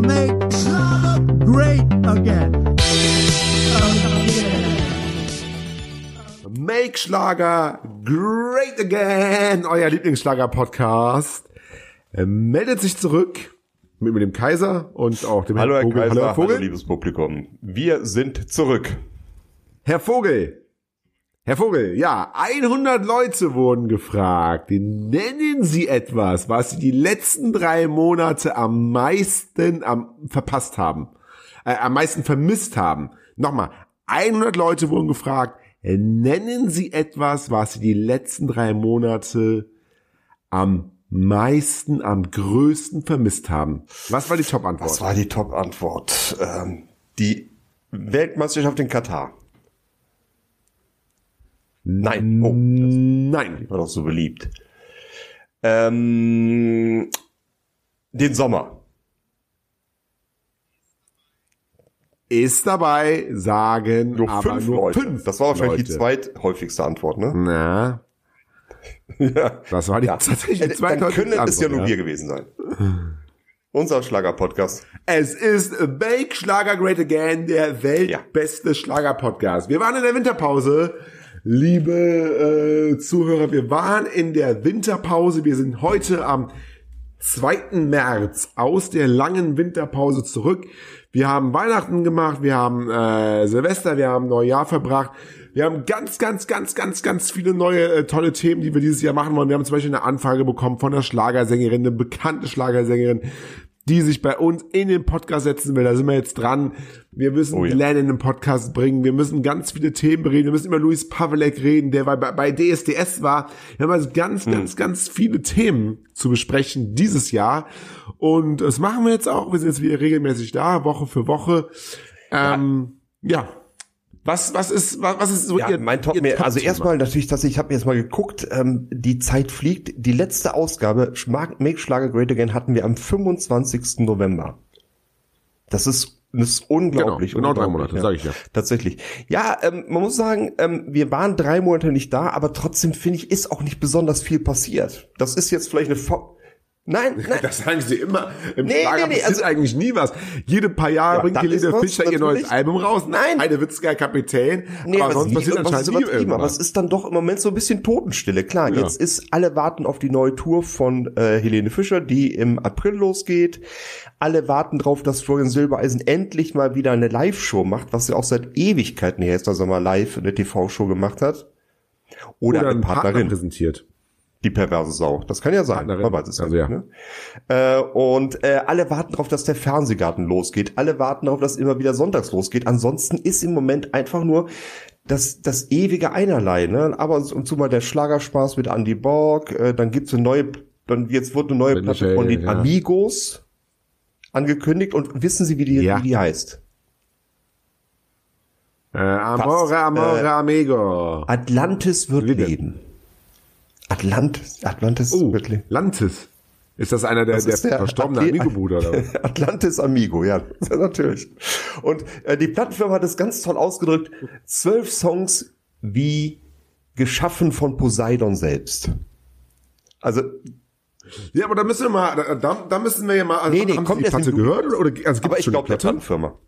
make Schlager great again. Make Schlager great again, euer Lieblingsschlager-Podcast. Er meldet sich zurück mit, mit dem Kaiser und auch dem Hallo Herr Vogel. Kaiser, hallo, Herr Vogel. hallo liebes Publikum. Wir sind zurück. Herr Vogel. Herr Vogel, ja, 100 Leute wurden gefragt. Nennen Sie etwas, was Sie die letzten drei Monate am meisten am, verpasst haben, äh, am meisten vermisst haben. Nochmal, 100 Leute wurden gefragt. Nennen Sie etwas, was Sie die letzten drei Monate am meisten, am größten vermisst haben. Was war die Top-Antwort? Was war die Top-Antwort? Ähm, die Weltmeisterschaft in Katar. Nein. Oh, Nein. war doch so beliebt. Ähm, den Sommer. Ist dabei, sagen Nur aber fünf nur Leute. fünf das war wahrscheinlich die Leute. zweithäufigste Antwort, ne? Na, ja. das war die ja. tatsächlich die Äh, Dann zweithäufigste können es ja nur wir gewesen sein. Unser Schlager-Podcast. Es ist Bake Schlager Great Again, der weltbeste Schlager-Podcast. Wir waren in der Winterpause. Liebe äh, Zuhörer, wir waren in der Winterpause. Wir sind heute am 2. März aus der langen Winterpause zurück. Wir haben Weihnachten gemacht, wir haben äh, Silvester, wir haben Neujahr verbracht. Wir haben ganz, ganz, ganz, ganz, ganz viele neue äh, tolle Themen, die wir dieses Jahr machen wollen. Wir haben zum Beispiel eine Anfrage bekommen von einer Schlagersängerin, eine bekannte Schlagersängerin, die sich bei uns in den Podcast setzen will. Da sind wir jetzt dran. Wir müssen Oh ja. Glenn in den Podcast bringen. Wir müssen ganz viele Themen reden. Wir müssen über Luis Pavelek reden, der bei, bei DSDS war. Wir haben also ganz, Hm. ganz, ganz viele Themen zu besprechen dieses Jahr. Und das machen wir jetzt auch. Wir sind jetzt wieder regelmäßig da, Woche für Woche. Ähm, ja. Was, was ist, was, was ist so Ja, ihr, mein Top, ihr mehr, also erstmal natürlich, dass ich habe jetzt mal geguckt, ähm, die Zeit fliegt. Die letzte Ausgabe Make Schlager Great Again hatten wir am 25. November. Das ist, das ist unglaublich. Genau, genau drei unglaublich, Monate, sag ich ja. Tatsächlich. Ja, ähm, man muss sagen, ähm, wir waren drei Monate nicht da, aber trotzdem finde ich, ist auch nicht besonders viel passiert. Das ist jetzt vielleicht eine Nein, nein. Das sagen sie immer. Im Nee, Schlager nee, nee, also- eigentlich nie was. Jede paar Jahre Ja, bringt Helene Fischer ihr neues. Album raus. Nein. Heidewitzka Kapitän. Nee, aber was sonst passiert anscheinend nie übertrieben, aber irgendwas. es ist dann doch im Moment so ein bisschen Totenstille. Klar, Ja. jetzt ist, alle warten auf die neue Tour von äh, Helene Fischer, die im April losgeht. Alle warten drauf, dass Florian Silbereisen endlich mal wieder eine Live-Show macht, was ja auch seit Ewigkeiten her ist, dass er mal live eine TV-Show gemacht hat. Oder, Oder eine einen Partner Partnerin, präsentiert. Die perverse Sau. Das kann ja sein. Partnerin. Man weiß es Also ja. Ne? Äh, und äh, alle warten darauf, dass der Fernsehgarten losgeht. Alle warten darauf, dass immer wieder sonntags losgeht. Ansonsten ist im Moment einfach nur das, das ewige Einerlei. Ne? Aber und zu mal der Schlagerspaß mit Andy Borg. Äh, dann gibt's eine neue, dann jetzt wurde eine neue Mit Platte von den ja. Amigos angekündigt. Und wissen Sie, wie die, Ja. wie die heißt? Äh, amore, amore, Äh, amigo. Atlantis wird Liebe. leben. Atlantis, Atlantis Oh. Lantis. Ist das einer der, Das der, der verstorbene Amigo-Bruder? oder? Atlantis Amigo, ja, natürlich. Und äh, die Plattenfirma hat es ganz toll ausgedrückt. Zwölf Songs wie geschaffen von Poseidon selbst. Also, Ja, aber da müssen wir mal, da, da, müssen wir ja mal, also Nee, nee, haben kommt Sie die Platte gehört? Oder, also aber gibt's ich schon glaube, der Platte? Plattenfirma.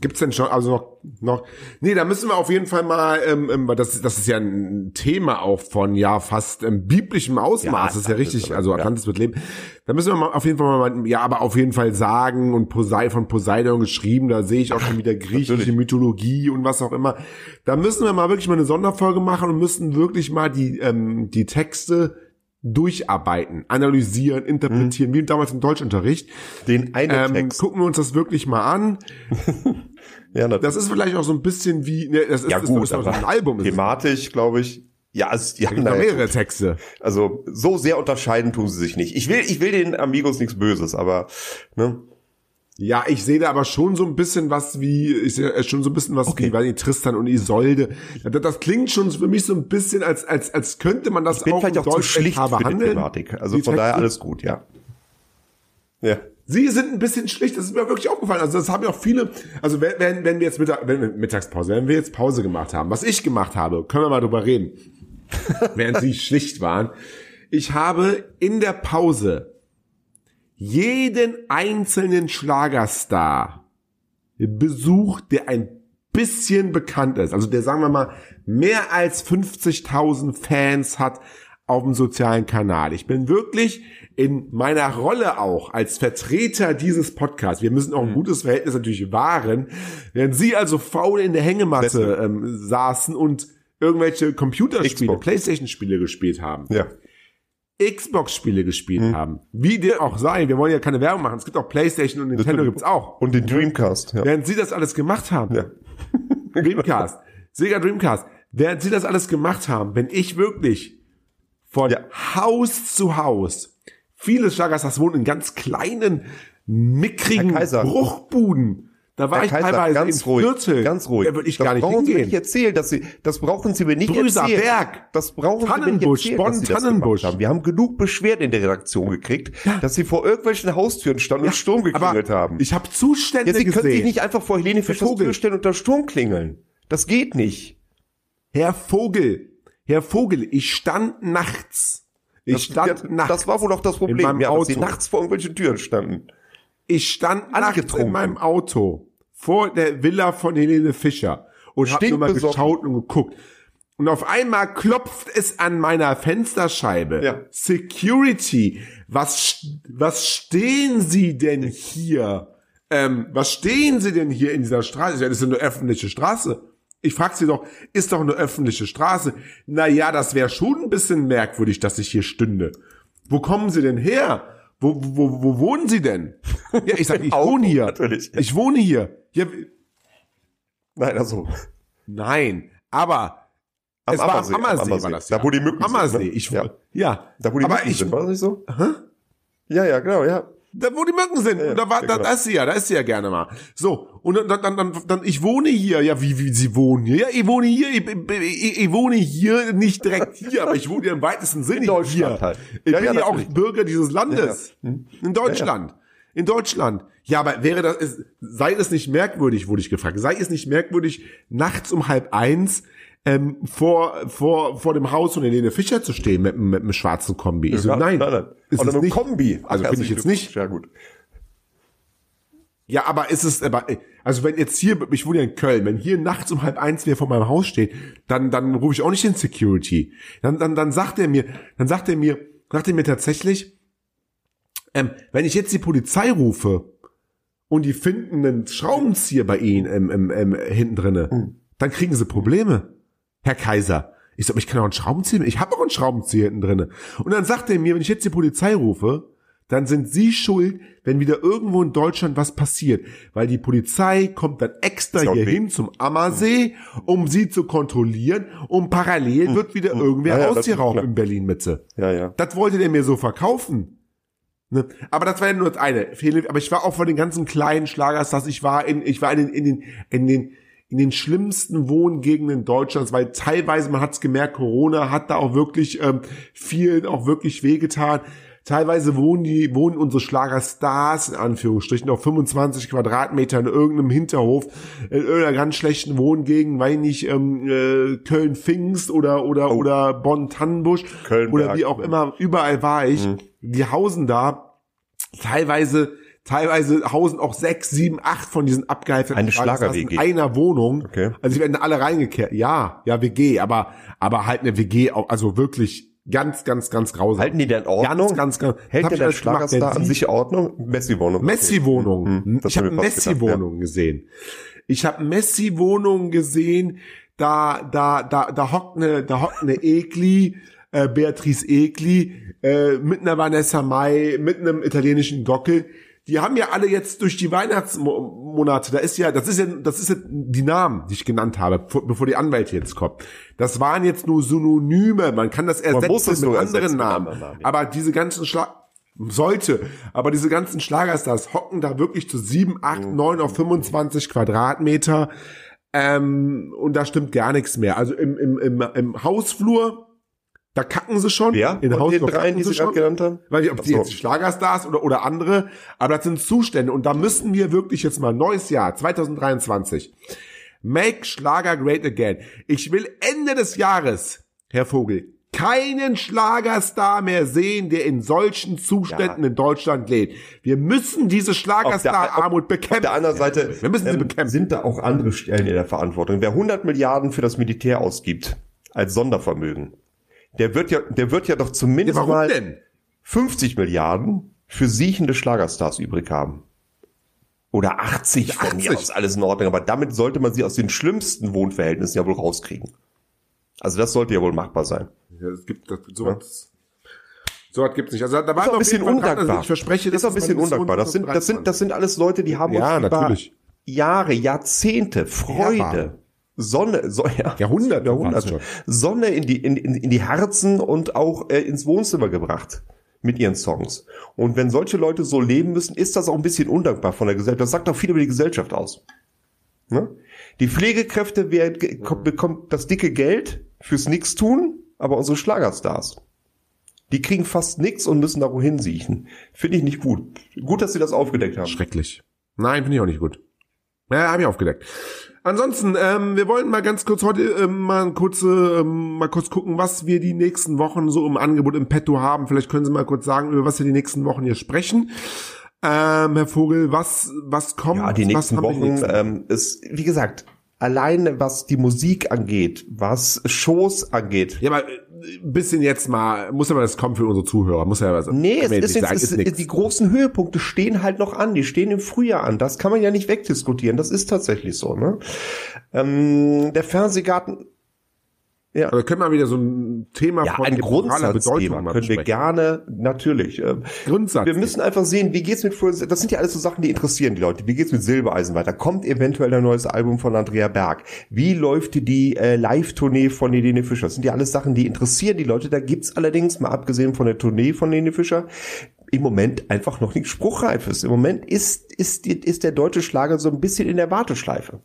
Gibt's denn schon, also noch, noch, nee, da müssen wir auf jeden Fall mal, ähm, ähm, weil das, das ist ja ein Thema auch von, ja, fast ähm, biblischem Ausmaß, Ja, das ist ja richtig, ist- also ja. Atlantis wird leben. Da müssen wir mal auf jeden Fall mal, ja, aber auf jeden Fall sagen und Posei von Poseidon geschrieben, da sehe ich auch schon wieder griechische Natürlich. Mythologie und was auch immer. Da müssen wir mal wirklich mal eine Sonderfolge machen und müssen wirklich mal die, ähm, die Texte durcharbeiten, analysieren, interpretieren, wie damals im Deutschunterricht. Den einen Ähm, Text. gucken wir uns das wirklich mal an. Ja, Das ist vielleicht auch so ein bisschen wie, ne, das ist, ja das gut, ist aber ein Album. Ist thematisch, glaube ich. Ja, es, die Da haben da mehrere Texte. also so sehr unterscheiden tun sie sich nicht. Ich will, ich will den Amigos nichts Böses, aber ne? Ja, ich sehe da aber schon so ein bisschen was wie, ich sehe schon so ein bisschen was Okay. wie, weiß nicht, Tristan und Isolde. Das, das klingt schon für mich so ein bisschen, als, als, als könnte man das Ich bin auch vielleicht auch zu schlicht für die. Thematik. Also Die von daher alles gut, ja. Ja. Sie sind ein bisschen schlicht, das ist mir wirklich aufgefallen. Also das haben ja auch viele, also wenn, wenn, wenn wir jetzt Mittag, wenn wir Mittagspause, wenn wir jetzt Pause gemacht haben, was ich gemacht habe, können wir mal drüber reden, während sie schlicht waren. Ich habe in der Pause jeden einzelnen Schlagerstar besucht, der ein bisschen bekannt ist. Also der, sagen wir mal, mehr als 50.000 Fans hat auf dem sozialen Kanal. Ich bin wirklich in meiner Rolle auch als Vertreter dieses Podcasts. Wir müssen auch ein gutes Verhältnis natürlich wahren. Während Sie also faul in der Hängematte ähm, saßen und irgendwelche Computerspiele, Xbox. Playstation-Spiele gespielt haben. Ja. Xbox-Spiele gespielt haben. Wie dem auch sei, wir wollen ja keine Werbung machen. Es gibt auch Playstation und Nintendo gibt's auch. Und den Dreamcast. Ja. Während Sie das alles gemacht haben, ja. Dreamcast, Sega Dreamcast, während Sie das alles gemacht haben, bin ich wirklich von Ja. Haus zu Haus, viele Schlagerstars wohnen in ganz kleinen, mickrigen. Bruchbuden. Da war Herr ich Kaiser, teilweise ganz ruhig, Viertel. ganz ruhig. Da würde ich das gar nicht brauchen Sie mir nicht hingehen. erzählen, dass Sie, das brauchen Sie mir nicht Brüser erzählen. Berg, Das brauchen Tannenbusch, Sie mir nicht erzählen, Sie Bonn, Tannenbusch. haben. Wir haben genug Beschwerden in der Redaktion gekriegt, dass Sie vor irgendwelchen Haustüren standen und Sturm geklingelt haben. ich habe Zustände ja, Sie können sich gesehen. nicht einfach vor Helene Fischers Vogel. Tür stellen und da Sturm klingeln. Das geht nicht. Herr Vogel, Herr Vogel, ich stand nachts. Ich Das, stand ja, nachts. das war wohl doch das Problem, ja, dass Sie nachts vor irgendwelchen Türen standen. Ich stand nachts in meinem Auto vor der Villa von Helene Fischer und habe nur mal geschaut und geguckt. Und auf einmal klopft es an meiner Fensterscheibe. Ja. Security, was, was stehen Sie denn hier? Ähm, was stehen Sie denn hier in dieser Straße? Ja, das ist eine öffentliche Straße. Ich frag Sie doch, ist doch eine öffentliche Straße. Na ja, das wäre schon ein bisschen merkwürdig, dass ich hier stünde. Wo kommen Sie denn her? Wo, wo, wo wohnen Sie denn? Ja, ich sag, ich wohne hier. natürlich. Ich wohne hier. Ja, Nein, also. nein, aber Am es war Ammersee, am am Ammersee, Ammersee. war das Da, ja. wo die Mücken sind, Ammersee. ne? Ich, Ja. ja. Da, wo die aber Mücken ich, sind, war das nicht so? Ja, ja, genau, ja. Da, wo die Mücken sind. Ja, da, war, ja, da, genau. da ist sie ja, da ist sie ja gerne mal. So, und dann, dann, dann, dann, ich wohne hier. Ja, wie, wie, sie wohnen hier? Ja, ich wohne hier, ich, ich, ich wohne hier, nicht direkt hier, aber ich wohne hier im weitesten Sinne hier. halt. Ich Ja, bin ja, ja auch natürlich. Bürger dieses Landes. In Deutschland. In Deutschland. Ja, aber wäre das, sei es nicht merkwürdig, wurde ich gefragt. Sei es nicht merkwürdig, nachts um halb eins, ähm, vor, vor, vor dem Haus von Helene Fischer zu stehen mit, mit einem schwarzen Kombi. Ich so, nein, nein, nein. Ist Oder mit Kombi. Also finde ich jetzt nicht. Ja, gut. Ja, aber ist es, aber, also wenn jetzt hier, ich wohne ja in Köln, wenn hier nachts um halb eins wer vor meinem Haus steht, dann, dann rufe ich auch nicht den Security. Dann, dann, dann sagt er mir, dann sagt er mir, sagt er mir tatsächlich, ähm, wenn ich jetzt die Polizei rufe und die finden einen Schraubenzieher bei ihnen im, im, im, hinten drinne, dann kriegen sie Probleme. Herr Kaiser. Ich sag, ich kann auch einen Schraubenzieher, ich habe auch einen Schraubenzieher hinten drinne. Und dann sagt er mir, wenn ich jetzt die Polizei rufe, dann sind sie schuld, wenn wieder irgendwo in Deutschland was passiert. Weil die Polizei kommt dann extra hier hin zum Ammersee, um sie zu kontrollieren. Und parallel wird wieder irgendwer Ja, klar. in Berlin-Mitte. Ja, ja. Das wollte der mir so verkaufen. Ne? Aber das war ja nur das eine. Aber ich war auch von den ganzen kleinen Schlagerstars, ich war in, ich war in den, in den, in den, in den schlimmsten Wohngegenden Deutschlands, weil teilweise, man hat's gemerkt, Corona hat da auch wirklich ähm, vielen auch wirklich wehgetan. Teilweise wohnen die, wohnen unsere Schlagerstars in Anführungsstrichen auf 25 Quadratmeter in irgendeinem Hinterhof, in irgendeiner ganz schlechten Wohngegend, weil nicht ähm, äh, Köln-Pfingst oder oder oder Bonn-Tannenbusch Köln-Berg. oder wie auch immer, überall war ich. Die hausen da teilweise Teilweise hausen auch sechs, sieben, acht von diesen abgehalfterten Eine Schlagerstars in einer Wohnung. Okay. Also sie werden alle reingekehrt. Ja, ja, WG, aber, aber halt eine WG, auch, also wirklich ganz, ganz, ganz grausam. Halten die denn Ordnung? Ganz, ganz, ganz. Hält der der. Schlagerstar an sich Ordnung? Messi-Wohnung. Messi-Wohnungen. Hm, das ich habe gedacht, Messi-Wohnungen gesehen. Ich habe Messi-Wohnungen gesehen. Da, da, da, da hockt eine, da hockt eine Ekli, äh, Beatrice Ekli, äh, mit einer Vanessa Mai, mit einem italienischen Gockel. Die haben ja alle jetzt durch die Weihnachtsmonate, da ist ja, das ist ja, das ist ja die Namen, die ich genannt habe, bevor die Anwälte jetzt kommen. Das waren jetzt nur Synonyme. Man kann das ersetzen mit anderen Namen. Namen, ja. Aber diese ganzen Schlag sollte, aber diese ganzen Schlagerstars hocken da wirklich zu sieben, acht, Mhm. neun auf 25 Quadratmeter. Ähm, und da stimmt gar nichts mehr. Also im, im, im, im Hausflur, da kacken sie schon. Ja, in Hausflur den dreien, die sie Sie gerade genannt haben? Weiß nicht, ob die Ach so. jetzt Schlagerstars oder, oder andere, aber das sind Zustände. Und da müssen wir wirklich jetzt mal neues Jahr, 2023. Make Schlager great again. Ich will Ende des Jahres, Herr Vogel, keinen Schlagerstar mehr sehen, der in solchen Zuständen Ja. in Deutschland lebt. Wir müssen diese Schlagerstar-Armut bekämpfen. Auf der anderen Seite Wir müssen sie ähm, bekämpfen. sind da auch andere Stellen in der Verantwortung. Wer 100 Milliarden für das Militär ausgibt als Sondervermögen, der wird ja, der wird ja doch Ja, zumindest warum mal denn? 50 Milliarden für siechende Schlagerstars übrig haben. Oder 80 von mir 80. aus, alles in Ordnung. Aber damit sollte man sie aus den schlimmsten Wohnverhältnissen ja wohl rauskriegen. Also das sollte ja wohl machbar sein. Ja, es gibt das, sowas. Sowas gibt's nicht. Also da war Ist auch ein bisschen undankbar. Also ich verspreche, ist auch ein bisschen undankbar. Das sind, das sind, das sind alles Leute, die haben Ja, uns über natürlich. Jahre, Jahrzehnte, Freude. Sonne, so, ja, Jahrhunderte Jahrhunderte, Sonne in die, in, in, in die Herzen und auch äh, ins Wohnzimmer gebracht mit ihren Songs. Und wenn solche Leute so leben müssen, ist das auch ein bisschen undankbar von der Gesellschaft. Das sagt auch viel über die Gesellschaft aus. Ne? Die Pflegekräfte wer, ge- kommt, bekommt das dicke Geld fürs Nix-Tun, aber unsere Schlagerstars, die kriegen fast nix und müssen da wohin siechen. Finde ich nicht gut. Gut, dass sie das aufgedeckt haben. Schrecklich. Nein, finde ich auch nicht gut. Ja, habe ich aufgedeckt. Ansonsten, ähm, wir wollten mal ganz kurz heute ähm, mal kurze, ähm, mal kurz gucken, was wir die nächsten Wochen so im Angebot im Petto haben. Vielleicht können Sie mal kurz sagen, über was wir die nächsten Wochen hier sprechen. Ähm, Herr Vogel, was was kommt? Ja, die was nächsten die Wochen nächsten- ähm, ist, wie gesagt, alleine was die Musik angeht, was Shows angeht. ja, aber äh, bisschen jetzt mal, muss aber das kommen für unsere Zuhörer, muss ja was. Nee, es ist jetzt, sagen, es, nix. die großen Höhepunkte stehen halt noch an. Die stehen im Frühjahr an. Das kann man ja nicht wegdiskutieren. Das ist tatsächlich so. Ne? Ähm, der Fernsehgarten, Also können wir wieder so ein Thema ja, von ein epochaler Grundsatzthema mal können wir gerne, natürlich. Ähm, Grundsatz. Wir müssen einfach sehen, wie geht's mit, das sind ja alles so Sachen, die interessieren die Leute. Wie geht's mit Silbereisen weiter? Kommt eventuell ein neues Album von Andrea Berg? Wie läuft die äh, Live-Tournee von Helene Fischer? Das sind ja alles Sachen, die interessieren die Leute. Da gibt's allerdings, mal abgesehen von der Tournee von Helene Fischer, im Moment einfach noch nichts Spruchreifes. Im Moment ist, ist, ist der deutsche Schlager so ein bisschen in der Warteschleife.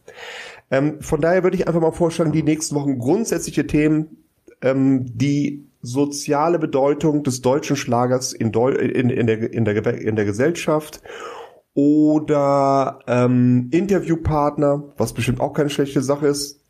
Ähm, von daher würde ich einfach mal vorschlagen, die nächsten Wochen grundsätzliche Themen, ähm, die soziale Bedeutung des deutschen Schlagers in, Deu in, in, der, in, der, in der Gesellschaft oder ähm, Interviewpartner, was bestimmt auch keine schlechte Sache ist.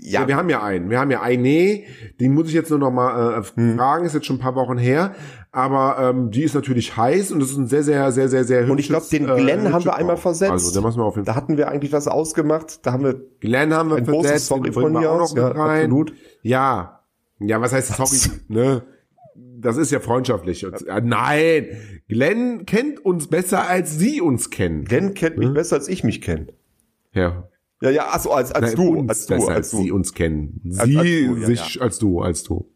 Ja, wir haben ja einen. Wir haben ja einen. Nee, den muss ich jetzt nur noch mal äh, Hm. fragen. Ist jetzt schon ein paar Wochen her. Aber ähm, die ist natürlich heiß und das ist ein sehr, sehr, sehr, sehr, sehr Und ich glaube, hübsches, den Glenn äh, haben hübsches wir einmal versetzt. Also, da müssen wir auf jeden da Fall. hatten wir eigentlich was ausgemacht. Da haben wir Glenn haben wir ein versetzt. Sorry von mir auch noch Ja, mit rein. absolut. Ja. Ja, was heißt sorry? ne? Das ist ja freundschaftlich. Und, äh, nein, Glenn kennt uns besser, als Sie uns kennen. Glenn kennt Hm? mich besser, als ich mich kenne. Ja. Ja, ja, also als, als Nein, du, uns als du, als als du. Sie uns kennen. Sie als du, ja, sich als du, als du.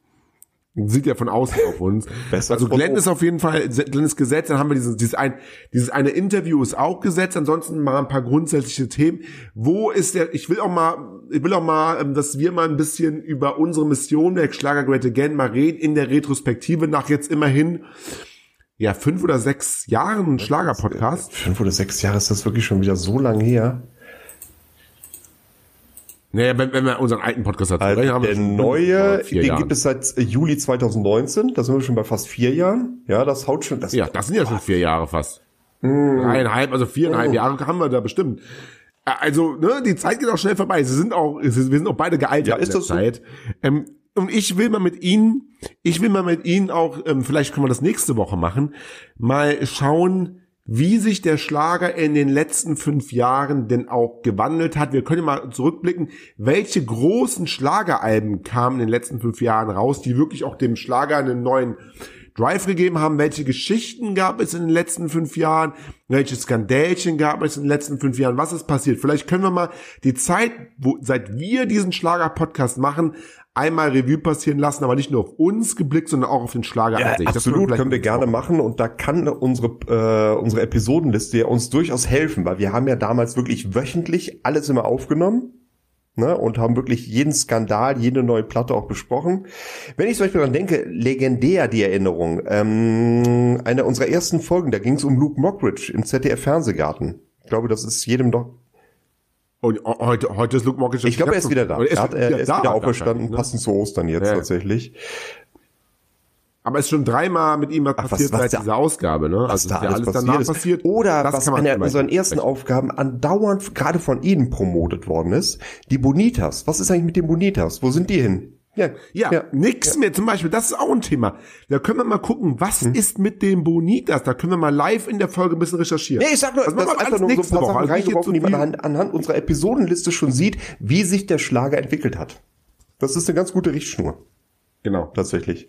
Sieht ja von außen auf uns. Besser also als Glenn ist auf jeden Fall, Glenn ist gesetzt, dann haben wir dieses, dieses ein, dieses eine Interview ist auch gesetzt, ansonsten mal ein paar grundsätzliche Themen. Wo ist der, ich will auch mal, ich will auch mal, ähm, dass wir mal ein bisschen über unsere Mission der Schlager Great Again mal reden in der Retrospektive nach jetzt immerhin, ja, fünf oder sechs Jahren Schlager-Podcast. Fünf oder sechs Jahre ist das wirklich schon wieder so lange her. Naja, wenn, wenn wir unseren alten Podcast dazu Also haben wir der neue, den Jahre. gibt es seit äh, Juli 2019. Da sind wir schon bei fast vier Jahren. Ja, das haut schon. Das Ja, das sind ja schon vier Jahre fast. Dreieinhalb, also viereinhalb Jahre haben wir da bestimmt. Also, ne, die Zeit geht auch schnell vorbei. Sie sind auch, wir sind auch beide gealtert Ja, in ist der das so? Zeit. Ähm, und ich will mal mit Ihnen, ich will mal mit Ihnen auch, ähm, vielleicht können wir das nächste Woche machen, mal schauen, wie sich der Schlager in den letzten fünf Jahren denn auch gewandelt hat. Wir können mal zurückblicken, welche großen Schlageralben kamen in den letzten fünf Jahren raus, die wirklich auch dem Schlager einen neuen Drive gegeben haben. Welche Geschichten gab es in den letzten fünf Jahren? Welche Skandälchen gab es in den letzten fünf Jahren? Was ist passiert? Vielleicht können wir mal die Zeit, wo, seit wir diesen Schlager-Podcast machen, einmal Revue passieren lassen, aber nicht nur auf uns geblickt, sondern auch auf den Schlager Ja, an sich. Das absolut, können wir gerne machen und da kann unsere äh, unsere Episodenliste ja uns durchaus helfen, weil wir haben ja damals wirklich wöchentlich alles immer aufgenommen ne, und haben wirklich jeden Skandal, jede neue Platte auch besprochen. Wenn ich zum Beispiel daran denke, legendär die Erinnerung, ähm, eine unserer ersten Folgen, da ging es um Luke Mockridge im ZDF Fernsehgarten. Ich glaube, das ist jedem doch. Und oh, heute, heute ist Luke Mockridge. Ich glaube, er ist wieder da. Oder Er, hat, er ist da, wieder auferstanden, ne? passend zu Ostern jetzt Ja. tatsächlich. Aber es ist schon dreimal mit ihm was Ach, was- passiert was seit da- dieser Ausgabe, ne? was Also da ist alles alles danach passiert, passiert. ist. Oder Das was einer immerhin unseren ersten sprechen. Aufgaben andauernd gerade von Ihnen promotet worden ist, die Bonitas. Was ist eigentlich mit den Bonitas? Wo sind die hin? Ja, ja, ja. nix ja. mehr. Zum Beispiel, das ist auch ein Thema. Da können wir mal gucken, was hm. ist mit dem Bonitas? Da können wir mal live in der Folge ein bisschen recherchieren. Nee, ich sag nur, das, das einfach nur so ein paar Woche. Sachen reingeworfen, die man anhand, anhand unserer Episodenliste schon sieht, wie sich der Schlager entwickelt hat. Das ist eine ganz gute Richtschnur. Genau. Tatsächlich.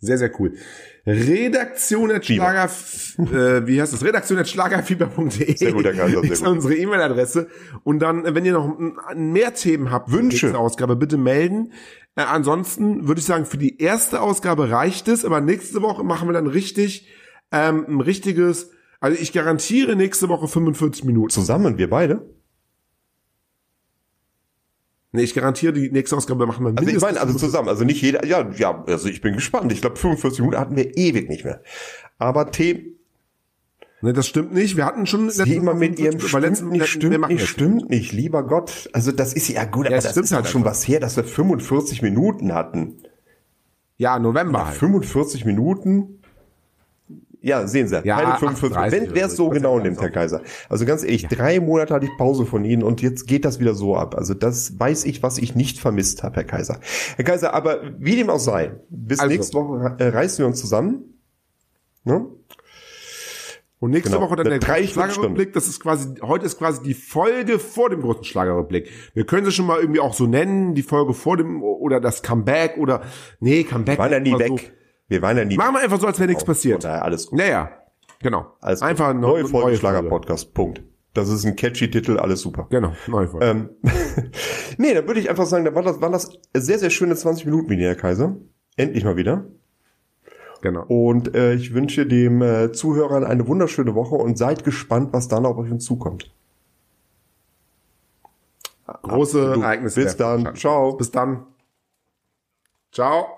Sehr, sehr cool. Redaktion at Schlager, äh, wie heißt das? Redaktion at schlagerfieber.de sehr gut, Kaiser, sehr ist unsere E-Mail-Adresse. Und dann, wenn ihr noch mehr Themen habt, Wünsche, Ausgabe, bitte melden. Äh, ansonsten würde ich sagen, für die erste Ausgabe reicht es, aber nächste Woche machen wir dann richtig, ähm, ein richtiges, also ich garantiere nächste Woche 45 Minuten. Zusammen, wir beide? Nee, ich garantiere, die nächste Ausgabe machen wir mindestens. Also ich meine, also zusammen, also nicht jeder, ja, ja, also ich bin gespannt. Ich glaube, 45 Minuten hatten wir ewig nicht mehr. Aber Themen. Nee, das stimmt nicht. Wir hatten schon letztes Mal mit ihrem stimmt letzten, nicht, stimmt nicht, stimmt nicht, lieber Gott. Also das ist ja gut, ja, aber das ist halt schon was her, dass wir 45 Minuten hatten. Ja, November. Halt. 45 Minuten. Ja, sehen Sie. Ja, keine 45. Wenn wer es so genau nimmt, Herr Kaiser. Also ganz ehrlich, ja. drei Monate hatte ich Pause von Ihnen und jetzt geht das wieder so ab. Also das weiß ich, was ich nicht vermisst habe, Herr Kaiser. Herr Kaiser, aber wie dem auch sei, bis also. nächste Woche äh, reißen wir uns zusammen. Ne? Und nächste genau. Woche dann der, der Schlagerrückblick. Das ist quasi, heute ist quasi die Folge vor dem großen Schlagerrückblick. Wir können sie schon mal irgendwie auch so nennen, die Folge vor dem, oder das Comeback, oder, nee, Comeback. War ja nie weg. So. Wir waren ja nie. Machen wir einfach so, als wäre nichts passiert. Daher alles gut. Naja, genau. Alles einfach eine neue Folge Schlager-Podcast. Punkt. Das ist ein catchy Titel, alles super. Genau, neue Folge. Ähm, nee, dann würde ich einfach sagen, da war das, waren das sehr, sehr schöne 20 Minuten mit dir, Herr Kaiser. Endlich mal wieder. Genau. Und äh, ich wünsche dem äh, Zuhörern eine wunderschöne Woche und seid gespannt, was dann auf euch hinzukommt. Große Ereignisse. Bis dann. Ciao. Bis dann. Ciao.